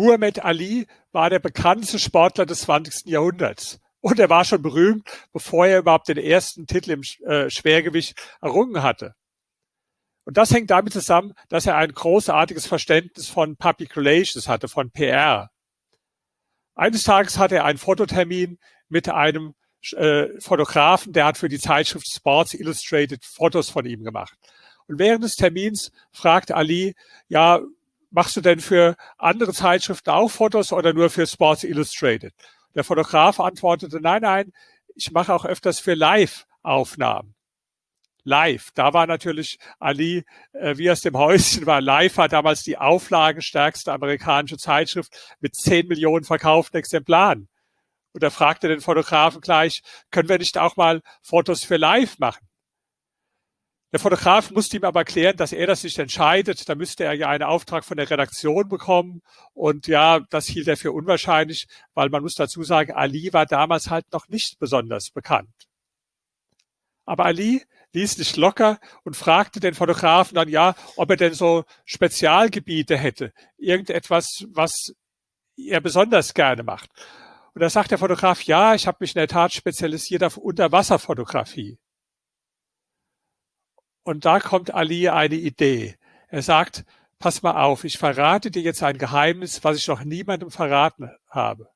Muhammad Ali war der bekannteste Sportler des 20. Jahrhunderts. Und er war schon berühmt, bevor er überhaupt den ersten Titel im äh, Schwergewicht errungen hatte. Und das hängt damit zusammen, dass er ein großartiges Verständnis von Public Relations hatte, von PR. Eines Tages hatte er einen Fototermin mit einem äh, Fotografen, der hat für die Zeitschrift Sports Illustrated Fotos von ihm gemacht. Und während des Termins fragt Ali, ja, machst du denn für andere Zeitschriften auch Fotos oder nur für Sports Illustrated? Der Fotograf antwortete, nein, nein, ich mache auch öfters für Live-Aufnahmen. Live, da war natürlich Ali äh, wie aus dem Häuschen war. Live war damals die auflagenstärkste amerikanische Zeitschrift mit 10 Millionen verkauften Exemplaren. Und er fragte den Fotografen gleich, können wir nicht auch mal Fotos für Live machen? Der Fotograf musste ihm aber erklären, dass er das nicht entscheidet. Da müsste er ja einen Auftrag von der Redaktion bekommen. Und ja, das hielt er für unwahrscheinlich, weil man muss dazu sagen, Ali war damals halt noch nicht besonders bekannt. Aber Ali ließ nicht locker und fragte den Fotografen dann ja, ob er denn so Spezialgebiete hätte. Irgendetwas, was er besonders gerne macht. Und da sagt der Fotograf, ja, ich habe mich in der Tat spezialisiert auf Unterwasserfotografie. Und da kommt Ali eine Idee. Er sagt, pass mal auf, ich verrate dir jetzt ein Geheimnis, was ich noch niemandem verraten habe.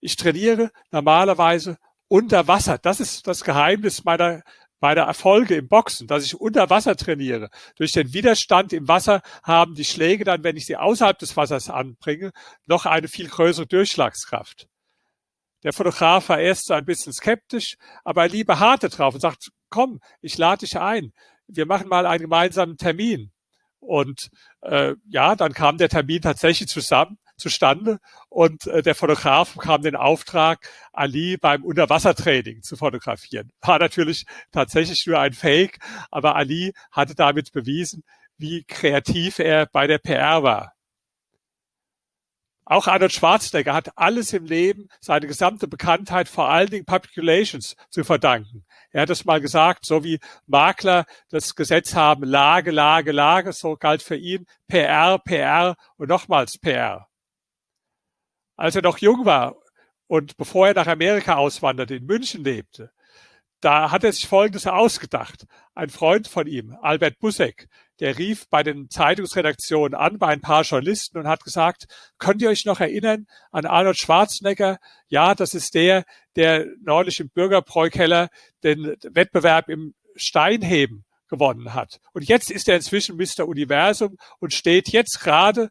Ich trainiere normalerweise unter Wasser. Das ist das Geheimnis meiner, meiner Erfolge im Boxen, dass ich unter Wasser trainiere. Durch den Widerstand im Wasser haben die Schläge dann, wenn ich sie außerhalb des Wassers anbringe, noch eine viel größere Durchschlagskraft. Der Fotograf war erst so ein bisschen skeptisch, aber er lieber harte drauf und sagt, komm, ich lade dich ein. Wir machen mal einen gemeinsamen Termin. Und äh, ja, dann kam der Termin tatsächlich zusammen zustande und äh, der Fotograf bekam den Auftrag, Ali beim Unterwassertraining zu fotografieren. War natürlich tatsächlich nur ein Fake, aber Ali hatte damit bewiesen, wie kreativ er bei der PR war. Auch Arnold Schwarzenegger hat alles im Leben, seine gesamte Bekanntheit vor allen Dingen Public Relations zu verdanken. Er hat es mal gesagt, so wie Makler das Gesetz haben, Lage, Lage, Lage, so galt für ihn PR, PR und nochmals PR. Als er noch jung war und bevor er nach Amerika auswanderte, in München lebte, da hat er sich Folgendes ausgedacht. Ein Freund von ihm, Albert Busseck, der rief bei den Zeitungsredaktionen an, bei ein paar Journalisten und hat gesagt, könnt ihr euch noch erinnern an Arnold Schwarzenegger? Ja, das ist der, der neulich im Bürgerbräukeller den Wettbewerb im Steinheben gewonnen hat. Und jetzt ist er inzwischen Mr. Universum und steht jetzt gerade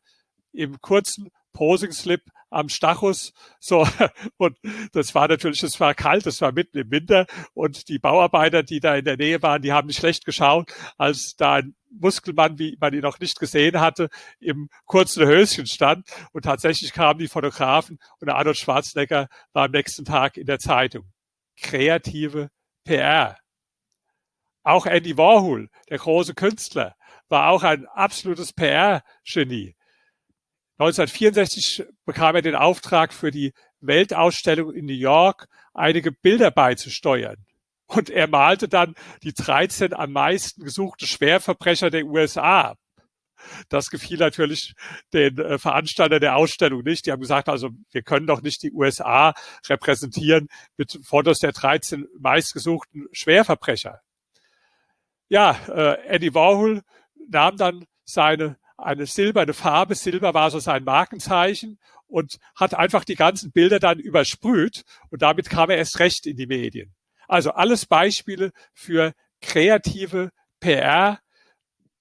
im kurzen Posing-Slip am Stachus. So, und das war natürlich, es war kalt, es war mitten im Winter und die Bauarbeiter, die da in der Nähe waren, die haben nicht schlecht geschaut, als da ein Muskelmann, wie man ihn noch nicht gesehen hatte, im kurzen Höschen stand. Und tatsächlich kamen die Fotografen und Arnold Schwarzenegger war am nächsten Tag in der Zeitung. Kreative PR. Auch Andy Warhol, der große Künstler, war auch ein absolutes PR-Genie. 1964 bekam er den Auftrag für die Weltausstellung in New York einige Bilder beizusteuern. Und er malte dann die 13 am meisten gesuchte Schwerverbrecher der USA. Das gefiel natürlich den äh, Veranstalter der Ausstellung nicht. Die haben gesagt, also wir können doch nicht die USA repräsentieren mit Fotos der 13 meistgesuchten Schwerverbrecher. Ja, äh, Eddie Warhol nahm dann seine eine silberne Farbe. Silber war so sein Markenzeichen und hat einfach die ganzen Bilder dann übersprüht und damit kam er erst recht in die Medien. Also alles Beispiele für kreative PR.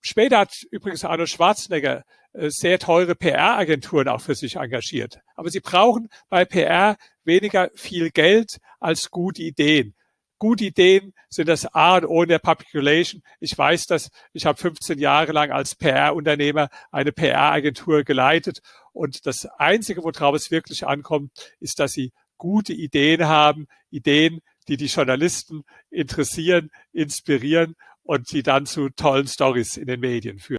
Später hat übrigens Arnold Schwarzenegger äh, sehr teure PR-Agenturen auch für sich engagiert. Aber sie brauchen bei PR weniger viel Geld als gute Ideen gute Ideen sind das A und O in der Public Relation. Ich weiß das. Ich habe 15 Jahre lang als PR-Unternehmer eine PR-Agentur geleitet. Und das Einzige, worauf es wirklich ankommt, ist, dass sie gute Ideen haben, Ideen, die die Journalisten interessieren, inspirieren und die dann zu tollen Stories in den Medien führen.